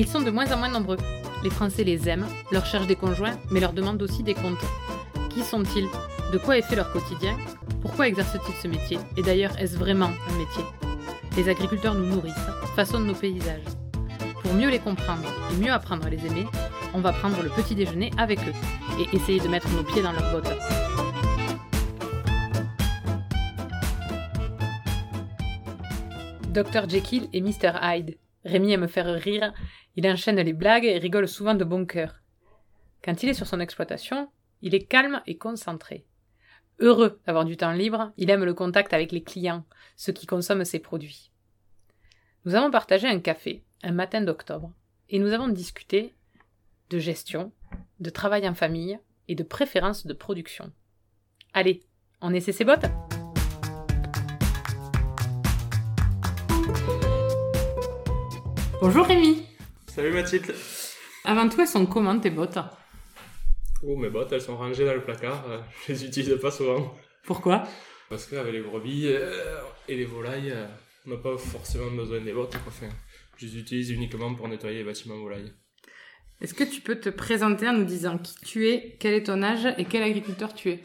Ils sont de moins en moins nombreux. Les Français les aiment, leur cherchent des conjoints, mais leur demandent aussi des comptes. Qui sont-ils? De quoi est fait leur quotidien? Pourquoi exercent-ils ce métier? Et d'ailleurs, est-ce vraiment un métier? Les agriculteurs nous nourrissent, façonnent nos paysages. Pour mieux les comprendre et mieux apprendre à les aimer, on va prendre le petit déjeuner avec eux et essayer de mettre nos pieds dans leurs bottes. Dr Jekyll et Mr Hyde. Rémi aime faire rire, il enchaîne les blagues et rigole souvent de bon cœur. Quand il est sur son exploitation, il est calme et concentré. Heureux d'avoir du temps libre, il aime le contact avec les clients, ceux qui consomment ses produits. Nous avons partagé un café, un matin d'octobre, et nous avons discuté de gestion, de travail en famille et de préférences de production. Allez, on essaie ses bottes Bonjour Rémi Salut Mathilde Avant tout, elles sont comment tes bottes? Oh, mes bottes, elles sont rangées dans le placard. euh, Je les utilise pas souvent. Pourquoi? Parce qu'avec les brebis euh, et les volailles, euh, on n'a pas forcément besoin des bottes. Enfin, je les utilise uniquement pour nettoyer les bâtiments volailles. Est-ce que tu peux te présenter en nous disant qui tu es, quel est ton âge et quel agriculteur tu es?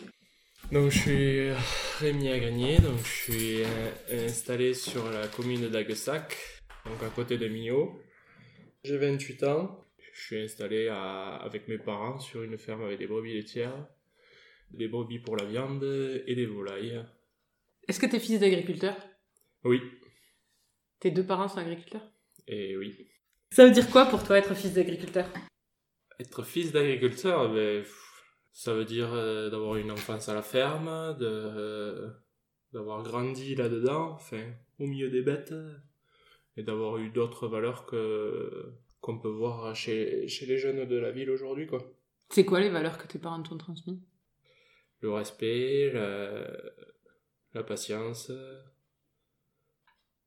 Donc, je suis Rémi Agranier, donc je suis installé sur la commune d'Aguessac, donc à côté de Millau. J'ai 28 ans. Je suis installé à- avec mes parents sur une ferme avec des brebis laitières, des brebis pour la viande et des volailles. Est-ce que t'es fils d'agriculteur? Oui, Tes deux parents sont agriculteurs? Et oui. Ça veut dire quoi pour toi être fils d'agriculteur? Être fils d'agriculteur, ben, ça veut dire euh, d'avoir une enfance à la ferme, de, euh, d'avoir grandi là-dedans, enfin, au milieu des bêtes, et d'avoir eu d'autres valeurs que qu'on peut voir chez, chez les jeunes de la ville aujourd'hui, quoi. C'est quoi les valeurs que tes parents t'ont transmises? Le respect, la, la patience.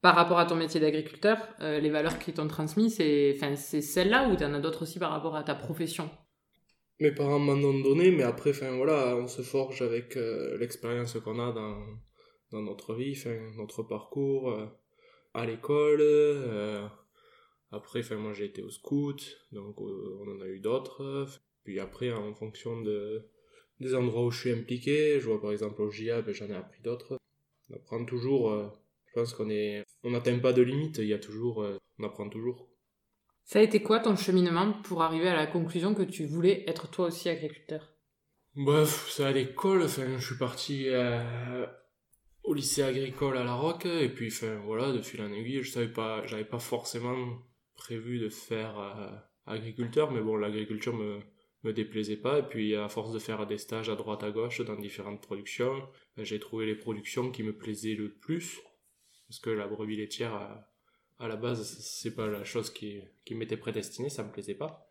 Par rapport à ton métier d'agriculteur, euh, les valeurs qui t'ont transmises, c'est enfin, c'est celles-là ou t'en as d'autres aussi par rapport à ta profession? Mes parents m'en ont donné, mais après, enfin voilà, on se forge avec euh, l'expérience qu'on a dans, dans notre vie, enfin, notre parcours, euh, à l'école. euh, après, enfin, moi j'ai été au scout, donc euh, on en a eu d'autres. Puis après, en fonction de, des endroits où je suis impliqué, je vois par exemple au GIA, ben, j'en ai appris d'autres. On apprend toujours, euh, je pense qu'on est, on n'atteint pas de limite, il y a toujours, on apprend toujours. Ça a été quoi ton cheminement pour arriver à la conclusion que tu voulais être toi aussi agriculteur? Bref, c'est à l'école, enfin, je suis parti euh, au lycée agricole à La Roque, et puis, enfin, voilà, de fil en aiguille, je savais pas, j'avais pas forcément prévu de faire euh, agriculteur, mais bon, l'agriculture me, me déplaisait pas, et puis à force de faire des stages à droite à gauche dans différentes productions, ben, j'ai trouvé les productions qui me plaisaient le plus, parce que la brebis laitière, à, à la base, c'est pas la chose qui, qui m'était prédestinée, ça me plaisait pas.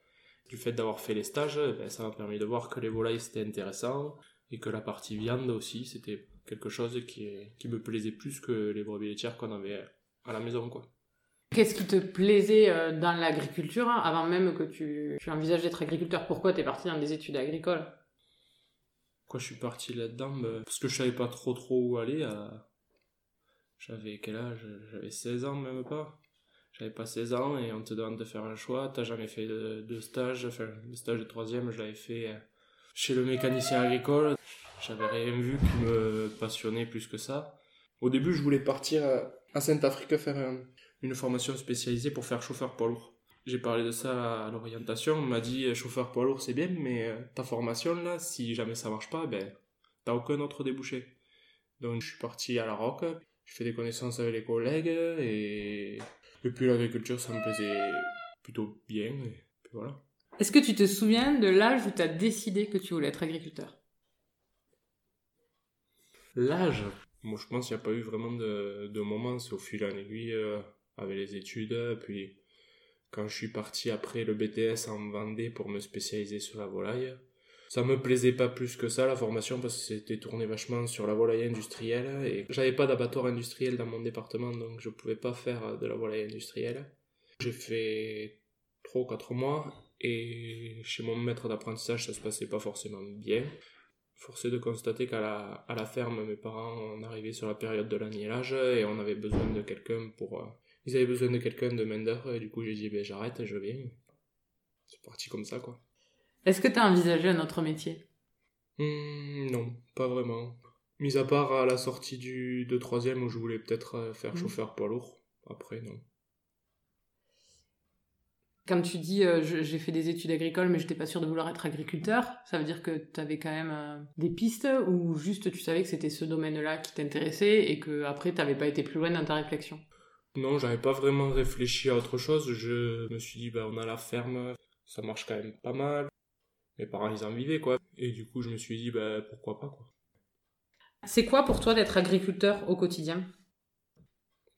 Du fait d'avoir fait les stages, ben, ça m'a permis de voir que les volailles c'était intéressant et que la partie viande aussi c'était quelque chose qui, qui me plaisait plus que les brebis laitières qu'on avait à la maison quoi. Qu'est-ce qui te plaisait euh, dans l'agriculture hein, avant même que tu, tu envisages d'être agriculteur? Pourquoi t'es parti dans des études agricoles? Pourquoi je suis parti là-dedans? Ben, Parce que je savais pas trop trop où aller. à- J'avais quel âge? J'avais 16 ans même pas. J'avais pas 16 ans et on te demande de faire un choix. T'as jamais fait de, de stage. Enfin, le stage de troisième, je l'avais fait euh, chez le mécanicien agricole. J'avais rien vu qui me passionnait plus que ça. Au début, je voulais partir à- Saint-Afrique faire un- une formation spécialisée pour faire chauffeur poids lourd. J'ai parlé de ça à l'orientation. On m'a dit euh, chauffeur poids lourd, c'est bien, mais euh, ta formation là, si jamais ça marche pas, ben t'as aucun autre débouché. Donc je suis parti à la Roque, je fais des connaissances avec les collègues et, et puis l'agriculture ça me plaisait plutôt bien. Et voilà. Est-ce que tu te souviens de l'âge où t'as décidé que tu voulais être agriculteur? L'âge Moi je pense qu'il n'y a pas eu vraiment de, de moment, c'est au fil en aiguille avec les études. Puis quand je suis parti après le BTS en Vendée pour me spécialiser sur la volaille, ça me plaisait pas plus que ça la formation parce que c'était tourné vachement sur la volaille industrielle et j'avais pas d'abattoir industriel dans mon département donc je pouvais pas faire de la volaille industrielle. J'ai fait 3 ou 4 mois et chez mon maître d'apprentissage ça se passait pas forcément bien. Forcé de constater qu'à la, à la ferme, mes parents, on arrivait sur la période de l'agnellage et on avait besoin de quelqu'un pour euh, Ils avaient besoin de quelqu'un de main d'œuvre et du coup j'ai dit ben j'arrête, je viens. C'est parti comme ça quoi. Est-ce que tu as envisagé un autre métier? Hmm, non, pas vraiment. Mis à part à la sortie du de troisième où je voulais peut-être euh, faire Mhm. chauffeur poids lourd. Après non. Quand tu dis euh, j'ai fait des études agricoles mais j'étais pas sûr de vouloir être agriculteur, ça veut dire que tu avais quand même euh, des pistes ou juste tu savais que c'était ce domaine-là qui t'intéressait et que après t'avais pas été plus loin dans ta réflexion? Non, j'avais pas vraiment réfléchi à autre chose. Je me suis dit, bah, on a la ferme, ça marche quand même pas mal. Mes parents, ils en vivaient, quoi. Et du coup, je me suis dit, bah, pourquoi pas, quoi. C'est quoi pour toi d'être agriculteur au quotidien?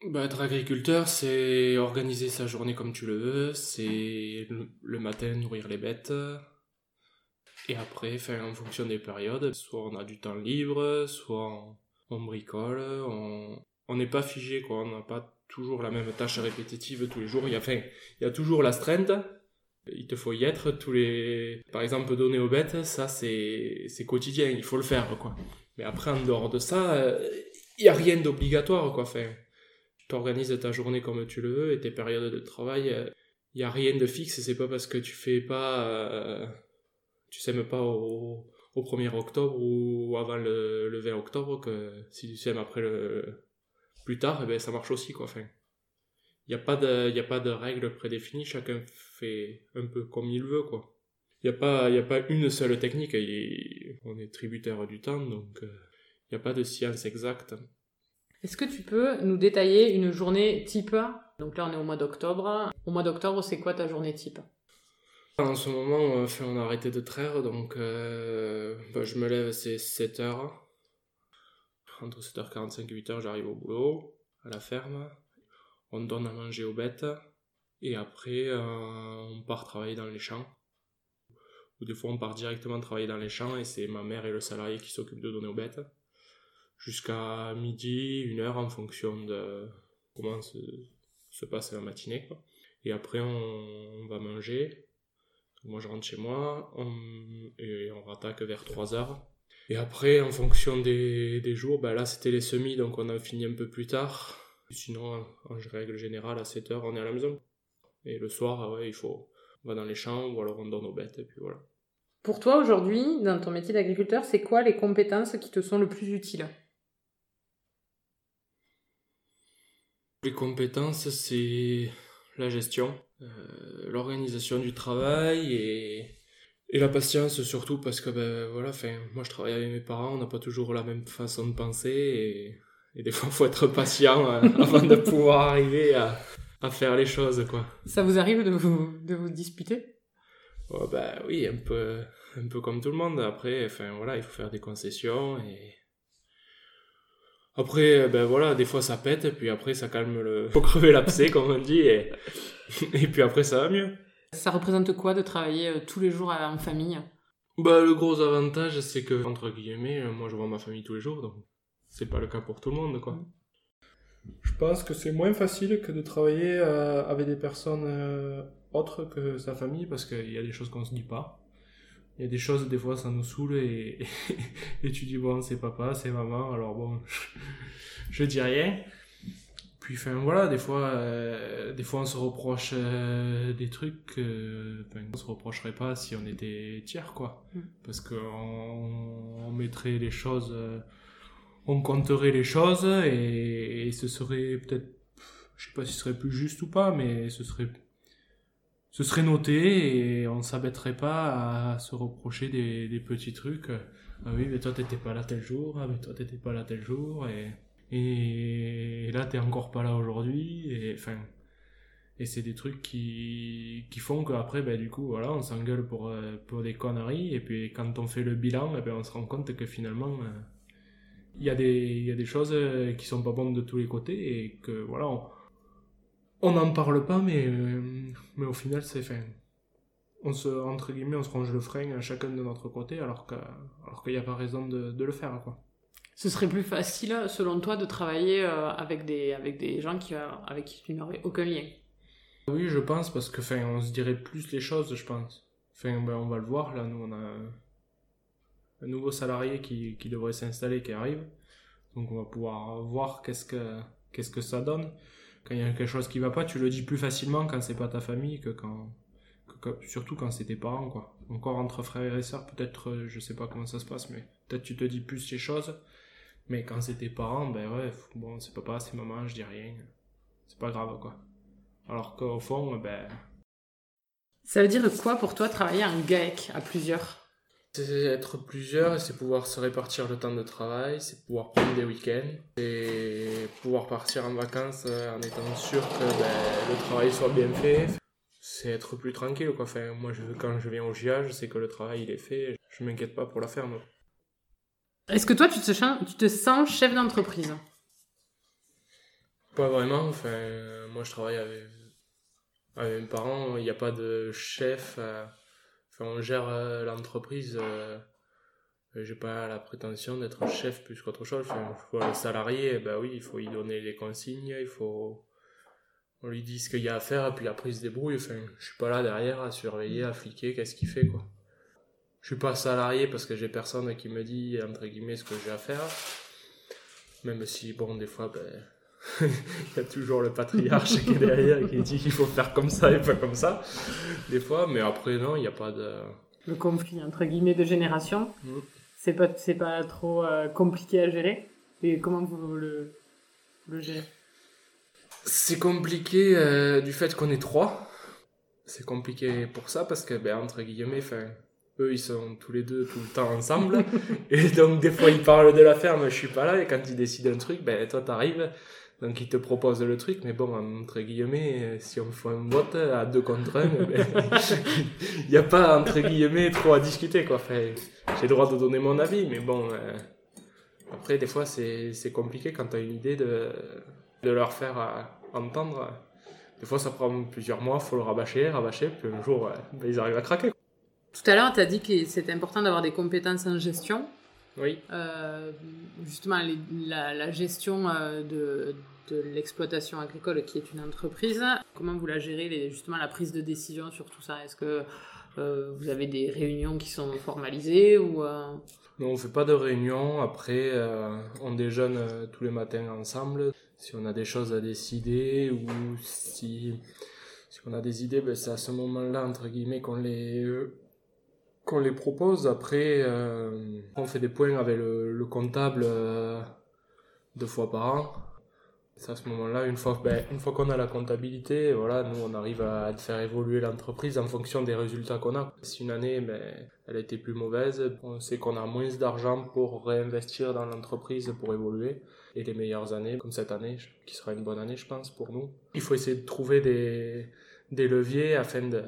Bah, être agriculteur, c'est organiser sa journée comme tu le veux. C'est le, matin nourrir les bêtes. Et après, en fonction des périodes, soit on a du temps libre, soit on, bricole, on n'est pas figé, quoi. On n'a pas toujours la même tâche répétitive tous les jours. Il y a, enfin, il y toujours. Il te faut y être tous les... Par exemple, donner aux bêtes, ça, c'est c'est quotidien. Il faut le faire, quoi. Mais après, en dehors de ça, euh, il n'y a rien d'obligatoire, quoi. Enfin, tu organises ta journée comme tu le veux et tes périodes de travail, euh, il n'y a rien de fixe. C'est pas parce que tu fais pas... euh, tu sèmes pas au, au 1er octobre ou avant le, le 20 octobre que si tu sèmes après le... plus tard, eh ben, ça marche aussi, quoi. Enfin, il n'y a, pas de- y a pas de règles prédéfinies, chacun fait un peu comme il veut, quoi. Il n'y a, pas- y a pas une seule technique, on est tributaire du temps, donc il n'y a pas de science exacte. Est-ce que tu peux nous détailler une journée type Donc là on est au mois d'octobre. Au mois d'octobre c'est quoi ta journée type? En ce moment, on a arrêté de traire, donc euh, bah, je me lève, c'est 7h. Entre 7h45 et 8h, j'arrive au boulot, à la ferme. On donne à manger aux bêtes. Et après, euh, on part travailler dans les champs. Ou des fois, on part directement travailler dans les champs et c'est ma mère et le salarié qui s'occupent de donner aux bêtes. Jusqu'à midi, une heure en fonction de comment se, se passe la matinée. Et après, on, va manger. Moi, je rentre chez moi et on rattaque vers 3 heures. Et après, en fonction des, des jours, bah là, c'était les semis, donc on a fini un peu plus tard. Sinon, en règle générale, à 7 heures, on est à la maison. Et le soir, ouais, il faut, on va dans les champs ou alors on donne aux bêtes, et puis voilà. Pour toi aujourd'hui, dans ton métier d'agriculteur, c'est quoi les compétences qui te sont le plus utiles? Les compétences, c'est la gestion, euh, l'organisation du travail et, et la patience surtout parce que ben voilà, enfin moi je travaille avec mes parents, on n'a pas toujours la même façon de penser et, et des fois il faut être patient euh, avant de pouvoir arriver à, à faire les choses quoi. Ça vous arrive de vous, de vous disputer? Ouais, bah oui, un peu, un peu comme tout le monde. Après, enfin voilà, il faut faire des concessions et après, ben voilà, des fois ça pète, puis après ça calme le, faut crever l'abcès comme on dit et et puis après ça va mieux. Ça représente quoi de travailler euh, tous les jours à- en famille? Bah le gros avantage c'est que entre guillemets, euh, moi je vois ma famille tous les jours, donc c'est pas le cas pour tout le monde quoi. Je pense que c'est moins facile que de travailler euh, avec des personnes euh, autres que sa famille parce qu'il y a des choses qu'on se dit pas. Il y a des choses, des fois, ça nous saoule et, et tu dis, bon, c'est papa, c'est maman, alors bon, je, je dis rien. Puis, enfin, voilà, des fois, euh, des fois, on se reproche euh, des trucs que, enfin, on se reprocherait pas si on était tiers, quoi. Mm. Parce qu'on on mettrait les choses, euh, on compterait les choses et, et ce serait peut-être, je sais pas si ce serait plus juste ou pas, mais ce serait ce serait noté et on s'abaitterait pas à se reprocher des, petits trucs. Ah oui, mais toi t'étais pas là tel jour, ah mais toi t'étais pas là tel jour, et, et, là t'es encore pas là aujourd'hui, et enfin. Et c'est des trucs qui, qui font qu'après, ben, du coup, voilà, on s'engueule pour, pour des conneries, et puis quand on fait le bilan, eh ben, on se rend compte que finalement, euh, il y, a des- y a des choses euh, qui sont pas bonnes de tous les côtés, et que voilà, on n'en parle pas, mais, euh, mais au final, c'est fin. On se, entre guillemets, on se range le frein à chacun de notre côté, alors que, alors qu'il n'y a pas raison de, de le faire, quoi. Ce serait plus facile, selon toi, de travailler euh, avec, des, avec des gens qui, euh, avec qui tu n'aurais aucun lien Oui, je pense, parce que, enfin, on se dirait plus les choses, je pense. Enfin, ben, on va le voir, là, nous, on a un, un nouveau salarié qui, qui devrait s'installer, qui arrive. Donc, on va pouvoir voir qu'est-ce que, qu'est-ce que ça donne. Quand il y a quelque chose qui va pas, tu le dis plus facilement quand c'est pas ta famille que quand, surtout quand c'est tes parents, quoi. Encore entre frères et sœurs, peut-être, euh, je sais pas comment ça se passe, mais peut-être tu te dis plus ces choses. Mais quand c'est tes parents, ben ouais, bon, c'est papa, c'est maman, je dis rien. C'est pas grave, quoi. Alors qu'au fond, ben. Ça veut dire quoi pour toi travailler un GAEC à plusieurs? C'est être plusieurs, c'est pouvoir se répartir le temps de travail, c'est pouvoir prendre des week-ends, et pouvoir partir en vacances euh, en étant sûr que ben, le travail soit bien fait. C'est être plus tranquille, quoi. Enfin, moi, je, quand je viens au GIA, je sais que le travail, il est fait, je m'inquiète pas pour la ferme. Est-ce que toi, tu te, tu te sens chef d'entreprise? Pas vraiment, enfin, moi, je travaille avec, avec mes parents, il n'y a pas de chef... Euh, on gère euh, l'entreprise. Euh, j'ai pas la prétention d'être chef plus qu'autre chose. Enfin, le salarié, ben oui, il faut lui donner les consignes, il faut. On lui dit ce qu'il y a à faire, et puis après il se débrouille. Enfin, je suis pas là derrière à surveiller, à fliquer, qu'est-ce qu'il fait, quoi. Je suis pas salarié parce que j'ai personne qui me dit, entre guillemets, ce que j'ai à faire. Même si, bon, des fois, ben, il y a toujours le patriarche qui est derrière qui dit qu'il faut faire comme ça et pas comme ça, des fois, mais après, non, il n'y a pas de. Le conflit, entre guillemets, de génération, mm. c'est pas, c'est pas trop euh, compliqué à gérer? Et comment vous le, le gérez? C'est compliqué euh, du fait qu'on est trois. C'est compliqué pour ça parce que, ben, entre guillemets, eux ils sont tous les deux tout le temps ensemble et donc des fois ils parlent de la ferme je suis pas là et quand ils décident un truc ben toi t'arrives donc il te propose le truc, mais bon, entre guillemets, si on fait un vote à deux contre un, ben, il n'y a pas, entre guillemets, trop à discuter, quoi. J'ai le droit de donner mon avis, mais bon, euh, après, des fois, c'est compliqué quand tu as une idée de, de leur faire euh, entendre. Des fois, ça prend plusieurs mois, faut le rabâcher, rabâcher, puis un jour, ben, ils arrivent à craquer. Tout à l'heure, tu as dit que c'était important d'avoir des compétences en gestion. Oui. Euh, justement, la, la, gestion euh, de, de l'exploitation agricole qui est une entreprise, comment vous la gérez, les, justement la prise de décision sur tout ça? Est-ce que euh, vous avez des réunions qui sont formalisées ou Non, on fait pas de réunions. Après, on déjeune tous les matins ensemble. Si on a des choses à décider ou si, si on a des idées, ben c'est à ce moment-là, entre guillemets, qu'on les qu'on les propose. Après, euh, on fait des points avec le, comptable euh, deux fois par an. C'est à ce moment-là, une fois, ben, fois qu'on a la comptabilité, voilà, nous on arrive à faire évoluer l'entreprise en fonction des résultats qu'on a. Si une année, ben, elle a été plus mauvaise, on sait qu'on a moins d'argent pour réinvestir dans l'entreprise pour évoluer. Et les meilleures années, comme cette année, qui sera une bonne année, je pense, pour nous. Il faut essayer de trouver des leviers afin de,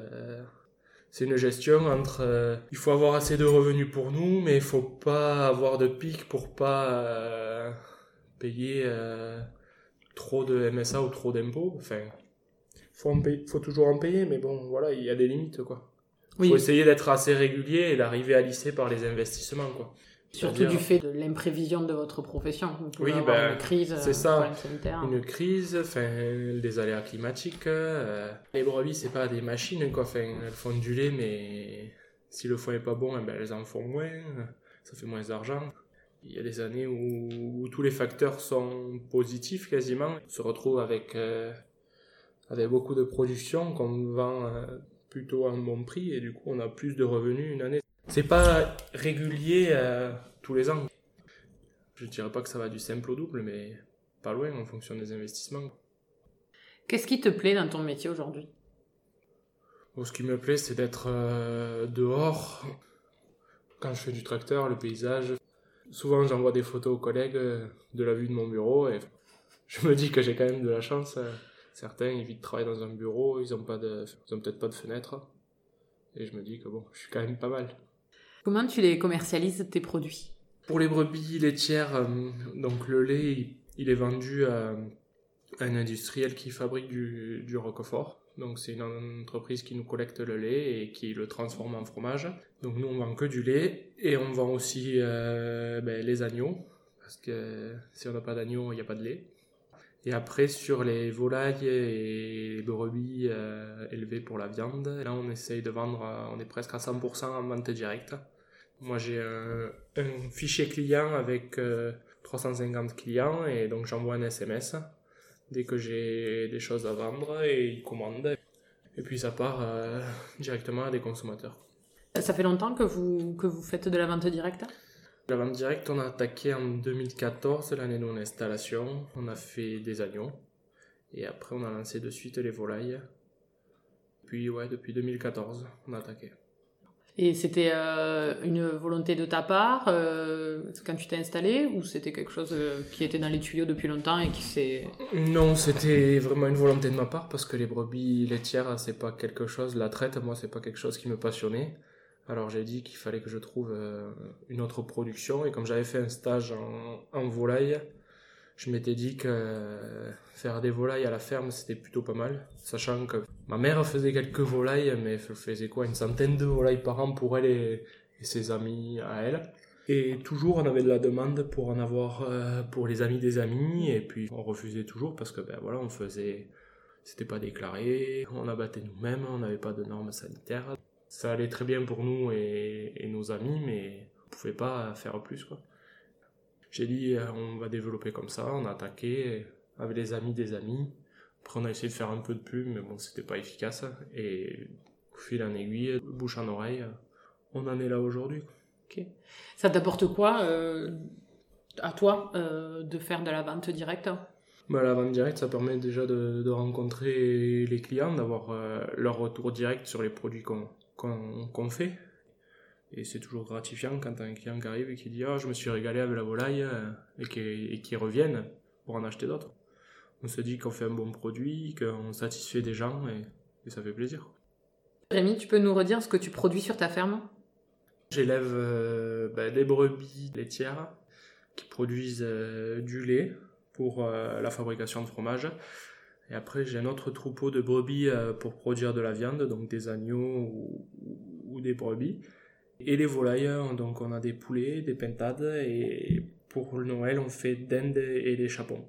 c'est une gestion entre euh, il faut avoir assez de revenus pour nous mais il faut pas avoir de pic pour pas euh, payer euh, trop de MSA ou trop d'impôts. Enfin faut faut toujours en payer mais bon voilà il y a des limites quoi. Il faut essayer d'être assez régulier et d'arriver à lisser par les investissements quoi Surtout du fait de l'imprévision de votre profession. Vous oui, ben, une crise, c'est ça. Une crise, enfin, des aléas climatiques. Euh, les brebis, c'est pas des machines, quoi. Enfin, elles font du lait, mais si le foin est pas bon, eh ben, elles en font moins. Ça fait moins d'argent. Il y a des années où, tous les facteurs sont positifs quasiment. On se retrouve avec, euh, avec beaucoup de production qu'on vend euh, plutôt à un bon prix et du coup on a plus de revenus une année. C'est pas régulier euh, tous les ans. Je dirais pas que ça va du simple au double, mais pas loin en fonction des investissements. Qu'est-ce qui te plaît dans ton métier aujourd'hui? Ce qui me plaît, c'est d'être euh, dehors. Quand je fais du tracteur, le paysage. Souvent, j'envoie des photos aux collègues euh, de la vue de mon bureau et je me dis que j'ai quand même de la chance. Certains évitent de travailler dans un bureau, ils ont pas de, ils ont peut-être pas de fenêtre. Et je me dis que bon, je suis quand même pas mal. Comment tu les commercialises, tes produits? Pour les brebis laitières, euh, donc le lait, il est vendu à, un industriel qui fabrique du, du roquefort. Donc c'est une entreprise qui nous collecte le lait et qui le transforme en fromage. Donc nous on vend que du lait et on vend aussi euh, ben, les agneaux parce que si on n'a pas d'agneaux il n'y a pas de lait. Et après sur les volailles et les brebis euh, élevées pour la viande, là on essaye de vendre, on est presque à 100% en vente directe. Moi, j'ai un, fichier client avec 350 euh, clients et donc j'envoie un SMS. dès que j'ai des choses à vendre et ils commandent. Et puis ça part euh, directement à des consommateurs. Ça fait longtemps que vous, que vous faites de la vente directe? La vente directe, on a attaqué en 2014, l'année de mon installation. On a fait des agneaux. Et après, on a lancé de suite les volailles. Puis, ouais, depuis 2014, on a attaqué. Et c'était euh, une volonté de ta part euh, quand tu t'es installé ou c'était quelque chose euh, qui était dans les tuyaux depuis longtemps et qui s'est... Non, c'était vraiment une volonté de ma part parce que les brebis laitières, c'est pas quelque chose, la traite, moi, c'est pas quelque chose qui me passionnait. Alors j'ai dit qu'il fallait que je trouve une autre production et comme j'avais fait un stage en, en volaille, je m'étais dit que faire des volailles à la ferme, c'était plutôt pas mal. Sachant que ma mère faisait quelques volailles, mais elle faisait quoi Une centaine de volailles par an pour elle et, ses amis à elle. Et toujours, on avait de la demande pour en avoir euh, pour les amis des amis. Et puis, on refusait toujours parce que, ben voilà, on faisait. C'était pas déclaré, on abattait nous-mêmes, on n'avait pas de normes sanitaires. Ça allait très bien pour nous et, et nos amis, mais on pouvait pas faire plus, quoi. J'ai dit, euh, on va développer comme ça, on a attaqué avec les amis des amis. Après, on a essayé de faire un peu de pub, mais bon, c'était pas efficace. Et au fil en aiguille, bouche en oreille, on en est là aujourd'hui. Ok. Ça t'apporte quoi euh, à toi euh, de faire de la vente directe? Bah, La vente directe, ça permet déjà de, rencontrer les clients, d'avoir leur retour direct sur les produits qu'on fait. Et c'est toujours gratifiant quand un client qui arrive et qui dit Ah, je me suis régalé avec la volaille euh, et qui, et qui reviennent pour en acheter d'autres. On se dit qu'on fait un bon produit, qu'on satisfait des gens et, ça fait plaisir. Rémi, tu peux nous redire ce que tu produis sur ta ferme? J'élève euh, ben, des brebis laitières qui produisent euh, du lait pour la fabrication de fromage. Et après, j'ai un autre troupeau de brebis pour produire de la viande, donc des agneaux ou des brebis. Et les volailles, hein, donc on a des poulets, des pintades, et pour le Noël, on fait dinde et des chapons.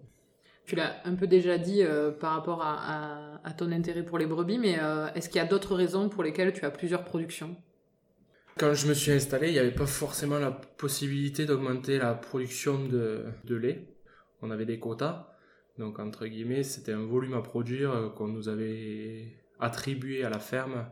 Tu l'as un peu déjà dit euh, par rapport à, ton intérêt pour les brebis, mais euh, est-ce qu'il y a d'autres raisons pour lesquelles tu as plusieurs productions? Quand je me suis installé, il n'y avait pas forcément la possibilité d'augmenter la production de, lait. On avait des quotas, donc entre guillemets, c'était un volume à produire euh, qu'on nous avait attribué à la ferme.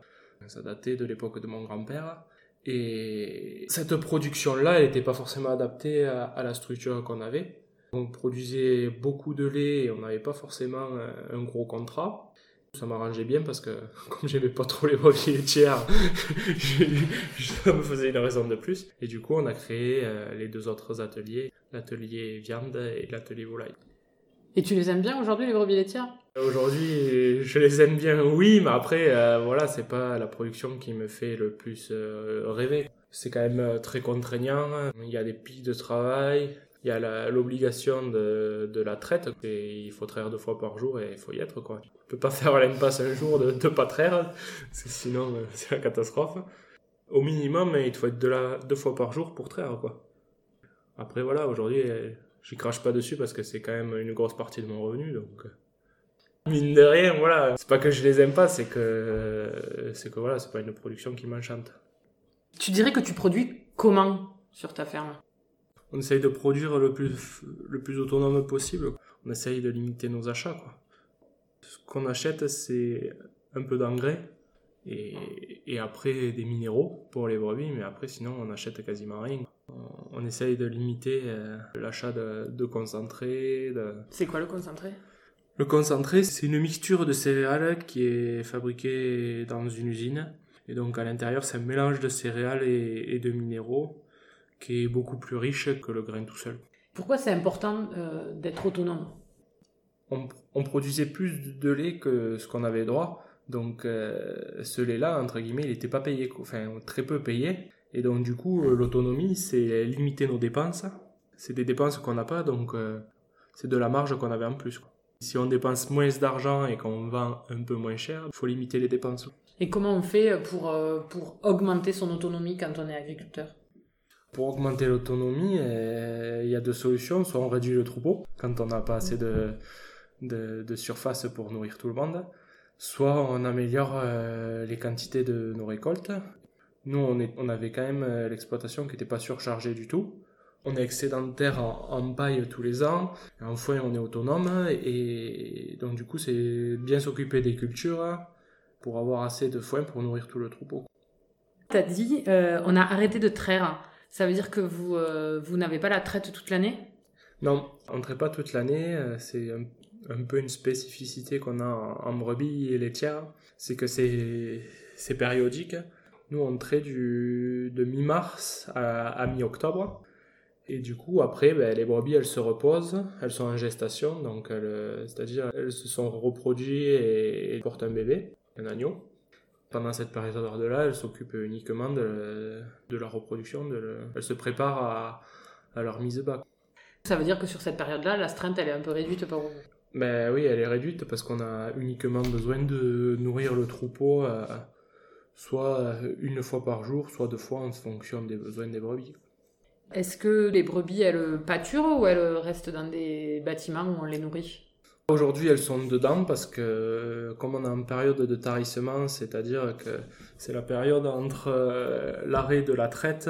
Ça datait de l'époque de mon grand-père. Et cette production-là, elle n'était pas forcément adaptée à, la structure qu'on avait. On produisait beaucoup de lait et on n'avait pas forcément un, gros contrat. Ça m'arrangeait bien parce que comme j'aimais pas trop les brebis laitières, ça me faisait une raison de plus. Et du coup, on a créé euh, les deux autres ateliers, l'atelier viande et l'atelier volaille. Et tu les aimes bien aujourd'hui, les brebis laitières Aujourd'hui, je les aime bien, oui, mais après, euh, voilà, c'est pas la production qui me fait le plus euh, rêver. C'est quand même euh, très contraignant. Il y a des pics de travail, il y a l'obligation de, de, la traite. Et il faut traire deux fois par jour et il faut y être, quoi. On peut pas faire l'impasse un jour de, de pas traire, sinon c'est la catastrophe. Au minimum, il faut être de là deux fois par jour pour traire, quoi. Après, voilà, aujourd'hui, j'y crache pas dessus parce que c'est quand même une grosse partie de mon revenu, donc. Euh, mine de rien, voilà. C'est pas que je les aime pas, c'est que, c'est que voilà, c'est pas une production qui m'enchante. Tu dirais que tu produis comment sur ta ferme? On essaye de produire le plus, le plus autonome possible. On essaye de limiter nos achats, quoi. Ce qu'on achète, c'est un peu d'engrais et, et après des minéraux pour les brebis, mais après, sinon, on achète quasiment rien on essaye de limiter euh, l'achat de, concentré. C'est quoi le concentré? Le concentré, c'est une mixture de céréales qui est fabriquée dans une usine. Et donc à l'intérieur, c'est un mélange de céréales et, de minéraux qui est beaucoup plus riche que le grain tout seul. Pourquoi c'est important euh, d'être autonome? On, produisait plus de lait que ce qu'on avait droit. Donc euh, ce lait-là, entre guillemets, il n'était pas payé, enfin très peu payé. Et donc du coup, euh, l'autonomie, c'est limiter nos dépenses. C'est des dépenses qu'on n'a pas, donc euh, c'est de la marge qu'on avait en plus. Si on dépense moins d'argent et qu'on vend un peu moins cher, il faut limiter les dépenses. Et comment on fait pour, pour augmenter son autonomie quand on est agriculteur? Pour augmenter l'autonomie, il y a deux solutions. Soit on réduit le troupeau quand on n'a pas assez de, de, surface pour nourrir tout le monde. Soit on améliore les quantités de nos récoltes nous, on, est, on avait quand même euh, l'exploitation qui n'était pas surchargée du tout. On est excédentaire en, en paille tous les ans, en foin on est autonome, et donc du coup c'est bien s'occuper des cultures pour avoir assez de foin pour nourrir tout le troupeau. T'as dit, euh, on a arrêté de traire. Ça veut dire que vous, euh, vous n'avez pas la traite toute l'année? Non, on ne traite pas toute l'année. euh, C'est un, peu une spécificité qu'on a en, brebis et laitière. C'est que c'est périodique. Nous, on traite du, de mi-mars à, mi-octobre. Et du coup, après, ben, les brebis, elles se reposent, elles sont en gestation, donc c'est-à-dire elles se sont reproduites et portent un bébé, un agneau. Pendant cette période-là, elles s'occupent uniquement de, de la reproduction, de le- elles se préparent à, à leur mise bas. Ça veut dire que sur cette période-là, l'astreinte, elle est un peu réduite pour vous? Ben oui, elle est réduite parce qu'on a uniquement besoin de nourrir le troupeau euh, soit une fois par jour, soit deux fois en fonction des besoins des brebis. Est-ce que les brebis, elles pâturent ou elles restent dans des bâtiments où on les nourrit? Aujourd'hui, elles sont dedans parce que comme on est en période de tarissement, c'est-à-dire que c'est la période entre euh, l'arrêt de la traite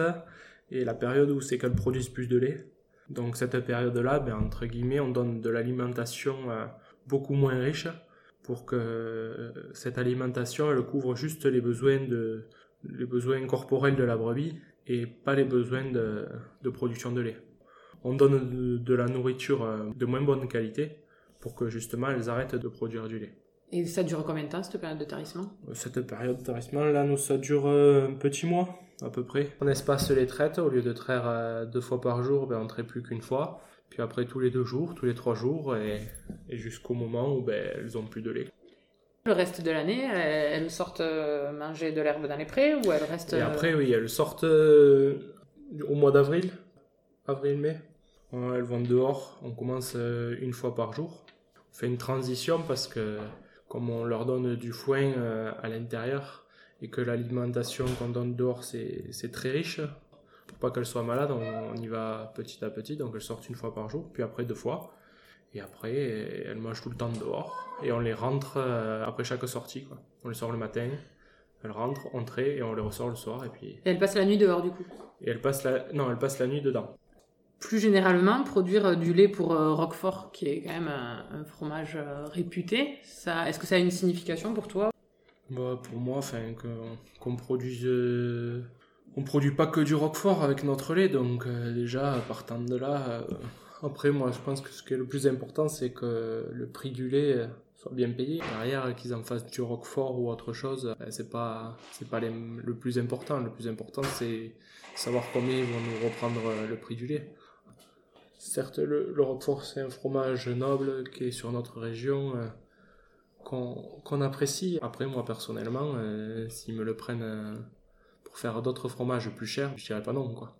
et la période où c'est qu'elles produisent plus de lait. Donc cette période-là, ben, entre guillemets, on donne de l'alimentation euh, beaucoup moins riche pour que euh, cette alimentation elle couvre juste les besoins de les besoins corporels de la brebis et pas les besoins de, production de lait. On donne de, la nourriture de moins bonne qualité pour que justement elles arrêtent de produire du lait. Et ça dure combien de temps, cette période de tarissement? Cette période de tarissement, là, nous, ça dure euh, un petit mois, à peu près. On espace les traites, au lieu de traire euh, deux fois par jour, ben, on traite plus qu'une fois. Puis après, tous les deux jours, tous les trois jours, et, et jusqu'au moment où ben, elles ont plus de lait. Le reste de l'année, elles, sortent euh, manger de l'herbe dans les prés ou elles restent... Et euh, après, oui, elles sortent euh, au mois d'avril, avril-mai. Euh, Elles vont dehors, on commence euh, une fois par jour. Fait une transition parce que comme on leur donne du foin euh, à l'intérieur et que l'alimentation qu'on donne dehors c'est c'est très riche, pour pas qu'elles soient malades, on, on y va petit à petit, donc elles sortent une fois par jour, puis après deux fois. Et après, elles mangent tout le temps dehors et on les rentre euh, après chaque sortie. Quoi. On les sort le matin, elles rentrent, traite et on les ressort le soir et puis Et elles passent la nuit dehors, du coup? Et elles passent la non, elles passent la nuit dedans. Plus généralement, produire euh, du lait pour euh, Roquefort, qui est quand même un, fromage euh, réputé, ça, est-ce que ça a une signification pour toi? Bah, pour moi, qu'on produise. euh, on produit pas que du roquefort avec notre lait, donc déjà, partant de là. après, moi, je pense que ce qui est le plus important, c'est que le prix du lait soit bien payé. Derrière, qu'ils en fassent du roquefort ou autre chose, c'est pas, pas le plus important. Le plus important, c'est savoir combien ils vont nous reprendre le prix du lait. Certes, le, le roquefort, c'est un fromage noble qui est sur notre région. euh, qu'on apprécie. Après, moi personnellement, euh, s'ils me le prennent euh, pour faire d'autres fromages plus chers, je dirais pas non, quoi.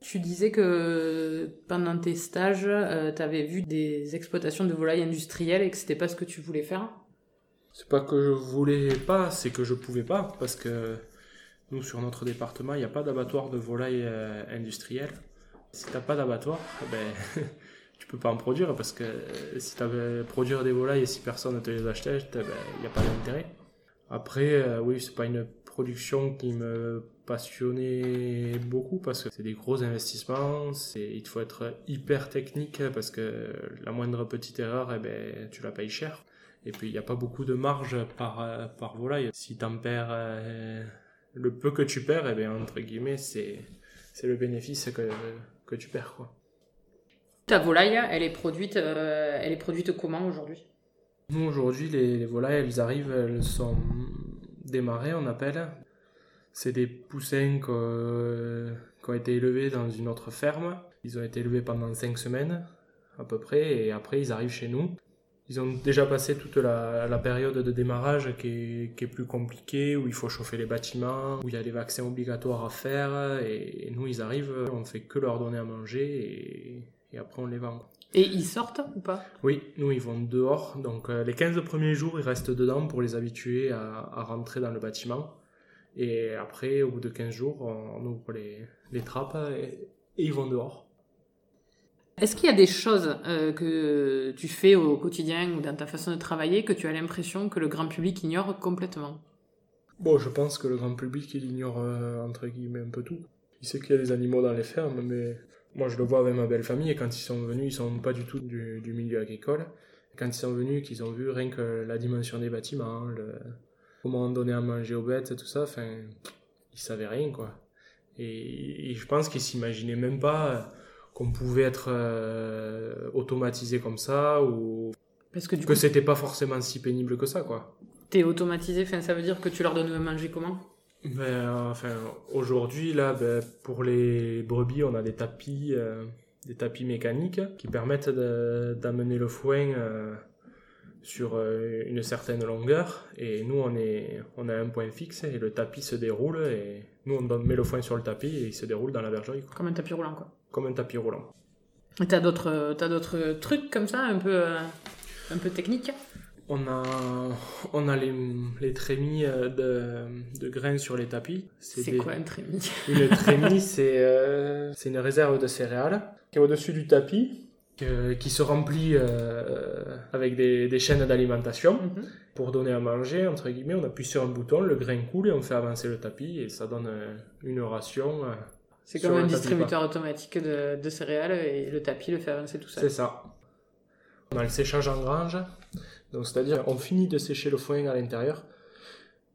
Tu disais que pendant tes stages, tu avais vu des exploitations de volailles industrielles et que c'était pas ce que tu voulais faire C'est pas que je voulais pas, c'est que je pouvais pas, parce que nous, sur notre département, il n'y a pas d'abattoir de volailles industrielles. Si t'as pas d'abattoir, ben, tu peux pas en produire, parce que euh, si t'avais produire des volailles et si personne ne te les achetait, il n'y a pas d'intérêt. Après, euh, oui, c'est pas une production qui me passionnait beaucoup parce que c'est des gros investissements, il faut être hyper technique parce que la moindre petite erreur, eh ben, tu la payes cher. Et puis il n'y a pas beaucoup de marge par, euh, par volaille. Si t'en perds euh, le peu que tu perds, eh ben, entre guillemets, c'est c'est le bénéfice que, que tu perds. Quoi. Ta volaille, elle est produite, euh, elle est produite comment aujourd'hui? Nous, aujourd'hui, les, les volailles, elles arrivent, elles sont démarrées, on appelle. C'est des poussins que- qui ont été élevés dans une autre ferme. Ils ont été élevés pendant 5 semaines, à peu près, et après, ils arrivent chez nous. Ils ont déjà passé toute la, la période de démarrage qui est, qui est plus compliquée, où il faut chauffer les bâtiments, où il y a des vaccins obligatoires à faire, et, et nous, ils arrivent, on fait que leur donner à manger, et, et après, on les vend. Et ils sortent ou pas? Oui, nous ils vont dehors, donc euh, les 15 premiers jours ils restent dedans pour les habituer à, à rentrer dans le bâtiment. Et après, au bout de 15 jours, on, on ouvre les, les trappes et, et ils vont dehors. Est-ce qu'il y a des choses euh, que tu fais au quotidien ou dans ta façon de travailler que tu as l'impression que le grand public ignore complètement? Bon, je pense que le grand public il ignore euh, entre guillemets un peu tout. Il sait qu'il y a des animaux dans les fermes, mais moi je le vois avec ma belle famille, et quand ils sont venus, ils sont pas du tout du, milieu agricole. Quand ils sont venus, qu'ils ont vu rien que la dimension des bâtiments, le, comment on donnait à manger aux bêtes, tout ça, enfin, ils savaient rien, quoi. Et, et je pense qu'ils s'imaginaient même pas qu'on pouvait être euh, automatisé comme ça, ou Parce que du que coup, c'était pas forcément si pénible que ça, quoi. t'es automatisé, enfin, ça veut dire que tu leur donnes à manger comment? Ben, euh, enfin, aujourd'hui, là, ben, pour les brebis, on a des tapis, euh, des tapis mécaniques qui permettent de- d'amener le foin sur une certaine longueur. Et nous, on, est, on a un point fixe et le tapis se déroule. Et nous, on met le foin sur le tapis et il se déroule dans la bergerie, quoi. Comme un tapis roulant, quoi. Comme un tapis roulant. Et t'as d'autres, euh, t'as d'autres trucs comme ça, un peu, euh, un peu techniques? On a, on a les, les trémies euh, de, de grains sur les tapis. C'est des- quoi un trémie Une trémie, c'est euh, c'est une réserve de céréales qui est au-dessus du tapis, que- qui se remplit euh, avec des, des chaînes d'alimentation Mhm. pour donner à manger, entre guillemets. On appuie sur un bouton, le grain coule et on fait avancer le tapis et ça donne une ration. euh, C'est comme un distributeur automatique de, de céréales et le tapis le fait avancer tout C'est seul. ça. On a le séchage en grange, donc c'est-à-dire on finit de sécher le foin à l'intérieur.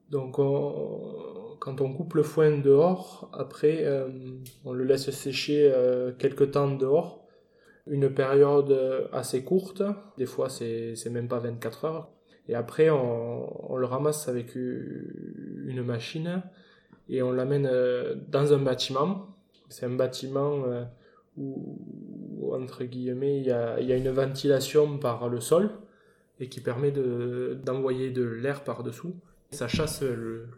Donc on- quand on coupe le foin dehors, après euh, on le laisse sécher euh, quelques temps dehors, une période assez courte, des fois c'est c'est même pas 24 heures. Et après on, on le ramasse avec une machine et on l'amène euh, dans un bâtiment. C'est un bâtiment euh, où, entre guillemets, il y a, une ventilation par le sol et qui permet de- d'envoyer de, l'air par-dessous. Ça chasse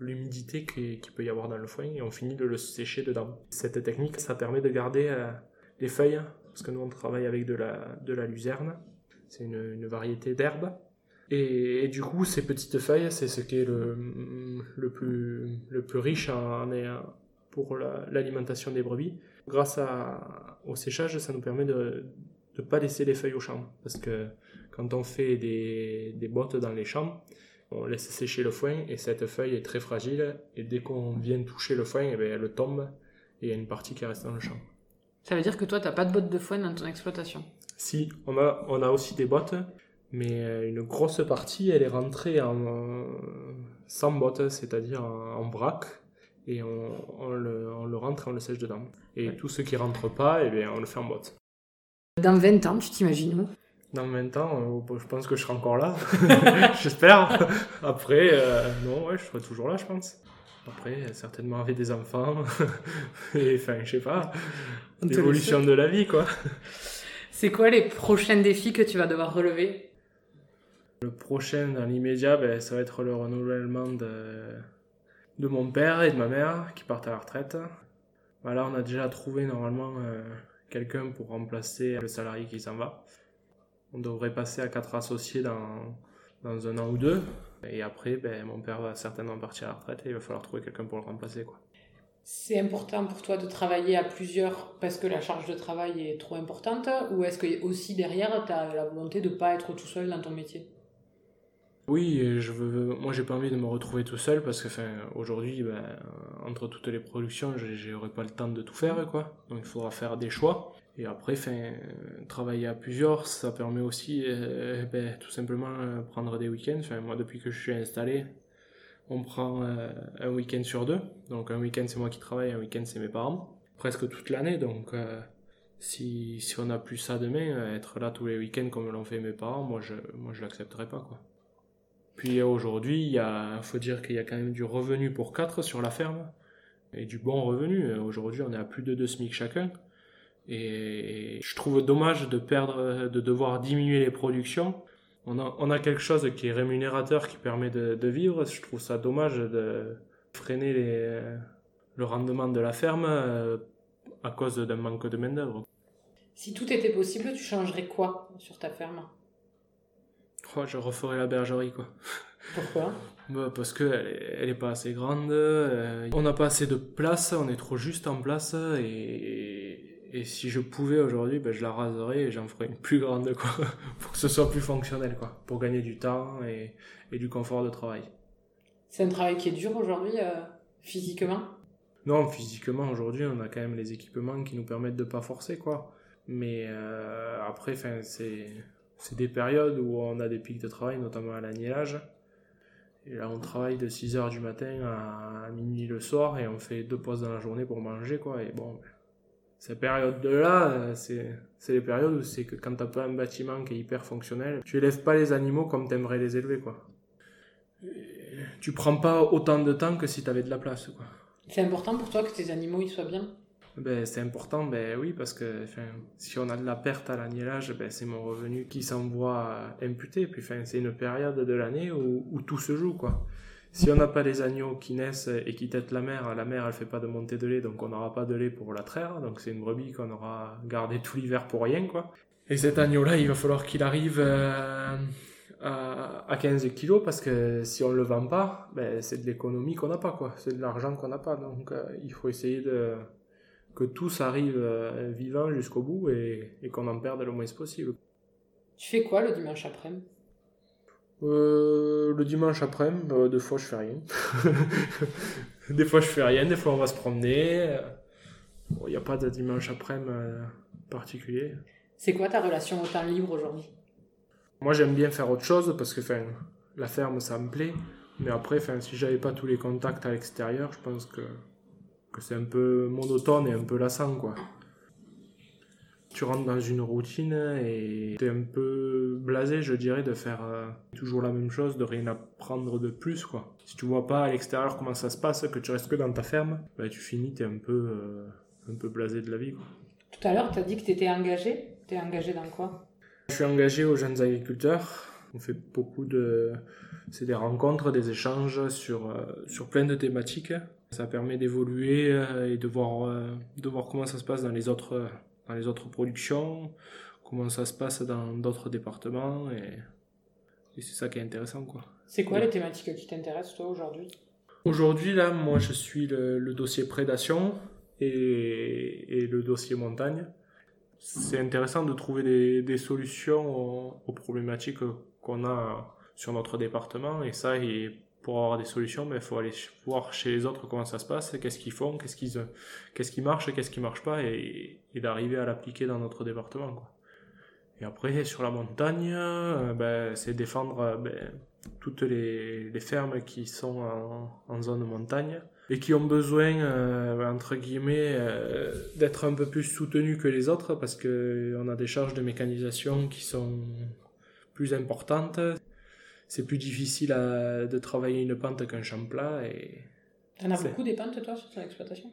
l'humidité qu'il qui peut y avoir dans le foin et on finit de le sécher dedans. Cette technique, ça permet de garder euh, les feuilles, parce que nous on travaille avec de la, luzerne, c'est une, variété d'herbe. Et, du coup, ces petites feuilles, c'est ce qui est le, le, plus, le plus riche en, en- pour la- l'alimentation des brebis. Grâce à, au séchage, ça nous permet de ne pas laisser les feuilles au champ. Parce que quand on fait des, des bottes dans les champs, on laisse sécher le foin et cette feuille est très fragile. Et dès qu'on vient toucher le foin, eh bien, elle tombe et il y a une partie qui reste dans le champ. Ça veut dire que toi, t'as pas de botte de foin dans ton exploitation? Si, on a, on a aussi des bottes, mais euh, une grosse partie, elle est rentrée en, sans bottes, c'est-à-dire en, en vrac, et on, on le, on le rentre et on le sèche dedans. Et Ouais. tout ce qui rentre pas, eh bien, on le fait en botte. Dans 20 ans, tu t'imagines où? Dans 20 ans, euh, je pense que je serai encore là, j'espère. Après, euh, non, ouais, je serai toujours là, je pense. Après, certainement avec des enfants, et enfin, je sais pas, l'évolution de la vie, quoi. C'est quoi les prochains défis que tu vas devoir relever? Le prochain, dans l'immédiat, ben, ça va être le renouvellement de, de mon père et de ma mère qui partent à la retraite. Ben là, on a déjà trouvé normalement euh, quelqu'un pour remplacer le salarié qui s'en va. On devrait passer à quatre associés dans, dans un an ou deux. Et après, ben, mon père va certainement partir à la retraite et il va falloir trouver quelqu'un pour le remplacer. Quoi. C'est important pour toi de travailler à plusieurs parce que la charge de travail est trop importante ou est-ce que aussi derrière tu as la volonté de pas être tout seul dans ton métier? Oui, je veux, moi j'ai pas envie de me retrouver tout seul parce que enfin, aujourd'hui, ben, entre toutes les productions, j'aurai pas le temps de tout faire, quoi. Donc il faudra faire des choix. Et après, travailler à plusieurs, ça permet aussi euh, ben, tout simplement euh, prendre des week-ends. Moi, depuis que je suis installé, on prend euh, un week-end sur deux. Donc un week-end c'est moi qui travaille, un week-end c'est mes parents. Presque toute l'année, donc euh, si, si on n'a plus ça demain, être là tous les week-ends comme l'ont fait mes parents, moi je, moi je l'accepterai pas, quoi. Puis euh, aujourd'hui, il faut dire qu'il y a quand même du revenu pour quatre sur la ferme et du bon revenu. Euh, Aujourd'hui, on est à plus de 2 SMIC chacun. Et je trouve dommage de perdre, de devoir diminuer les productions. On a, quelque chose qui est rémunérateur, qui permet de, vivre. Je trouve ça dommage de freiner le rendement de la ferme euh, à cause d'un manque de main-d'œuvre. Si tout était possible, tu changerais quoi sur ta ferme? Oh, je referai la bergerie, quoi. Pourquoi Bah, parce que elle est, elle est pas assez grande, euh, on n'a pas assez de place, on est trop juste en place et, et si je pouvais aujourd'hui, ben, je la raserais et j'en ferais une plus grande quoi, pour que ce soit plus fonctionnel quoi, pour gagner du temps et, et du confort de travail. C'est un travail qui est dur aujourd'hui, euh, physiquement? Non, physiquement, aujourd'hui, on a quand même les équipements qui nous permettent de pas forcer, quoi. Mais euh, après, c'est c'est des périodes où on a des pics de travail, notamment à l'agnelage. Et là, on travaille de 6h du matin à minuit le soir et on fait deux pauses dans la journée pour manger, quoi. Et bon, ces périodes-là, c'est c'est les périodes où c'est que quand t'as pas un bâtiment qui est hyper fonctionnel, tu élèves pas les animaux comme t'aimerais les élever, quoi. Tu prends pas autant de temps que si t'avais de la place, quoi. C'est important pour toi que tes animaux ils soient bien? Ben, c'est important, ben oui, parce que si on a de la perte à l'agnelage, ben, c'est mon revenu qui s'en voit imputé. Puis c'est une période de l'année où, tout se joue, quoi. Si on n'a pas les agneaux qui naissent et qui têtent la mère, la mère elle fait pas de montée de lait, donc on n'aura pas de lait pour la traire, donc c'est une brebis qu'on aura gardée tout l'hiver pour rien, quoi. Et cet agneau-là, il va falloir qu'il arrive euh, à, à 15 kilos, parce que si on le vend pas, ben, c'est de l'économie qu'on n'a pas. C'est de l'argent qu'on n'a pas, donc euh, il faut essayer de que tous arrivent euh, vivants jusqu'au bout et, et qu'on en perde le moins possible. Tu fais quoi le dimanche après-midi? Euh, le dimanche après-midi, bah, des fois je fais rien. des fois je fais rien, des fois on va se promener. Il n'y a pas de dimanche après-midi euh, particulier. C'est quoi ta relation au temps libre aujourd'hui? Moi j'aime bien faire autre chose parce que la ferme ça me plaît. Mais après, si j'avais pas tous les contacts à l'extérieur, je pense que, que c'est un peu monotone et un peu lassant quoi. Tu rentres dans une routine et t'es un peu blasé, je dirais, de faire euh, toujours la même chose, de rien apprendre de plus, quoi. Si tu vois pas à l'extérieur comment ça se passe, que tu restes que dans ta ferme, bah, tu finis, t'es un peu, euh, un peu blasé de la vie, quoi. Tout à l'heure, tu as dit que tu étais engagé. Tu es engagé dans quoi? Je suis engagé aux jeunes agriculteurs. On fait beaucoup de... C'est des rencontres, des échanges sur, euh, sur plein de thématiques. Ça permet d'évoluer euh, et de voir, euh, de voir comment ça se passe dans les autres, dans les autres productions, comment ça se passe dans d'autres départements. Et, et c'est ça qui est intéressant, quoi. C'est quoi les thématiques qui t'intéressent, toi, aujourd'hui? Aujourd'hui, là, moi, je suis le, le dossier prédation et, et le dossier montagne. C'est intéressant de trouver des, des solutions aux, aux problématiques qu'on a sur notre département. Et ça, pour avoir des solutions, il faut aller voir chez les autres comment ça se passe, qu'est-ce qu'ils font, qu'est-ce qu'ils, qu'est-ce qui marche, qu'est-ce qui marche pas, et, d'arriver à l'appliquer dans notre département. Quoi. Et après, sur la montagne, euh, ben, c'est défendre euh, ben, toutes les, les fermes qui sont en, en zone montagne et qui ont besoin, euh, entre guillemets, d'être un peu plus soutenus que les autres parce que on a des charges de mécanisation qui sont plus importantes. C'est plus difficile à, de travailler une pente qu'un champ plat et T'en as beaucoup des pentes, toi, sur ton exploitation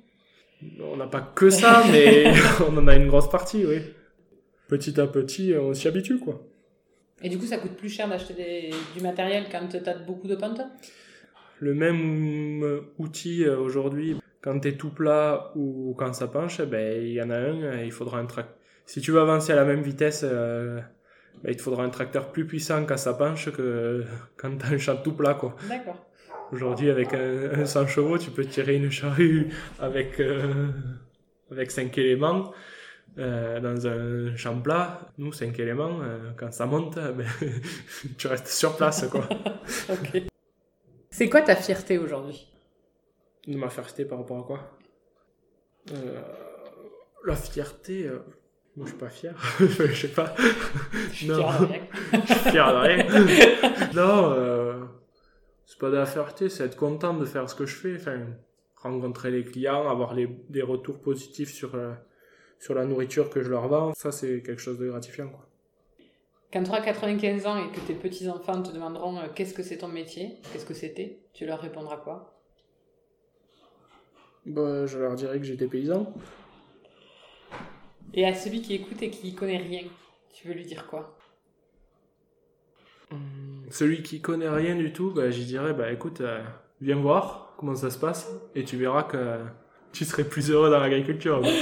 on n'a pas que ça, mais on en a une grosse partie, oui. Petit à petit, on s'y habitue, quoi. Et du coup, ça coûte plus cher d'acheter des- du matériel quand t'as beaucoup de pentes? Le même outil euh, aujourd'hui, quand t'es tout plat ou quand ça penche, ben il y en a un, il faudra un tracteur. Si tu veux avancer à la même vitesse, euh, ben, il te faudra un tracteur plus puissant quand ça penche que quand t'as un champ tout plat, quoi. D'accord. Aujourd'hui, avec un, un 100 chevaux, tu peux tirer une charrue avec euh, avec 5 éléments. euh, dans un champ plat, nous, 5 éléments, euh, quand ça monte, ben, tu restes sur place, quoi. C'est quoi ta fierté aujourd'hui? De ma fierté par rapport à quoi? La fierté, moi je suis pas fier, je sais pas. Je suis Non. fière de rien. Je suis fier de rien. non, euh, c'est pas de la fierté, c'est être content de faire ce que je fais, enfin, rencontrer les clients, avoir les, des retours positifs sur, euh, sur la nourriture que je leur vends, ça c'est quelque chose de gratifiant. Quoi. Quand tu auras 95 ans et que tes petits-enfants te demanderont euh, qu'est-ce que c'est ton métier, qu'est-ce que c'était, tu leur répondras quoi? Bah, je leur dirais que j'étais paysan. Et à celui qui écoute et qui connaît rien, tu veux lui dire quoi? Hum, Celui qui connaît rien du tout, bah, j'y dirais, bah écoute, euh, viens voir comment ça se passe et tu verras que tu serais plus heureux dans l'agriculture.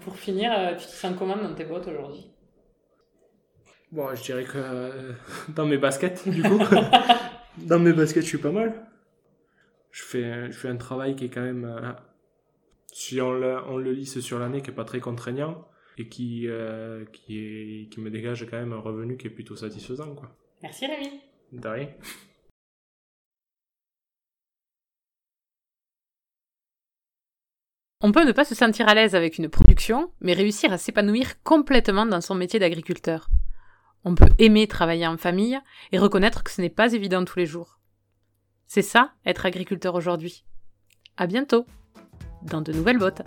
Pour finir, euh, tu te sens comment dans tes bottes aujourd'hui? Bon, je dirais que euh, dans mes baskets, du coup, dans mes baskets, je suis pas mal. Je fais, je fais un travail qui est quand même, euh, si on le, on le lisse sur l'année, qui est pas très contraignant et qui, euh, qui, est, qui me dégage quand même un revenu qui est plutôt satisfaisant, quoi. Merci Rémi De rien. On peut ne pas se sentir à l'aise avec une production, mais réussir à s'épanouir complètement dans son métier d'agriculteur. On peut aimer travailler en famille et reconnaître que ce n'est pas évident tous les jours. C'est ça, être agriculteur aujourd'hui. À bientôt, dans de nouvelles bottes.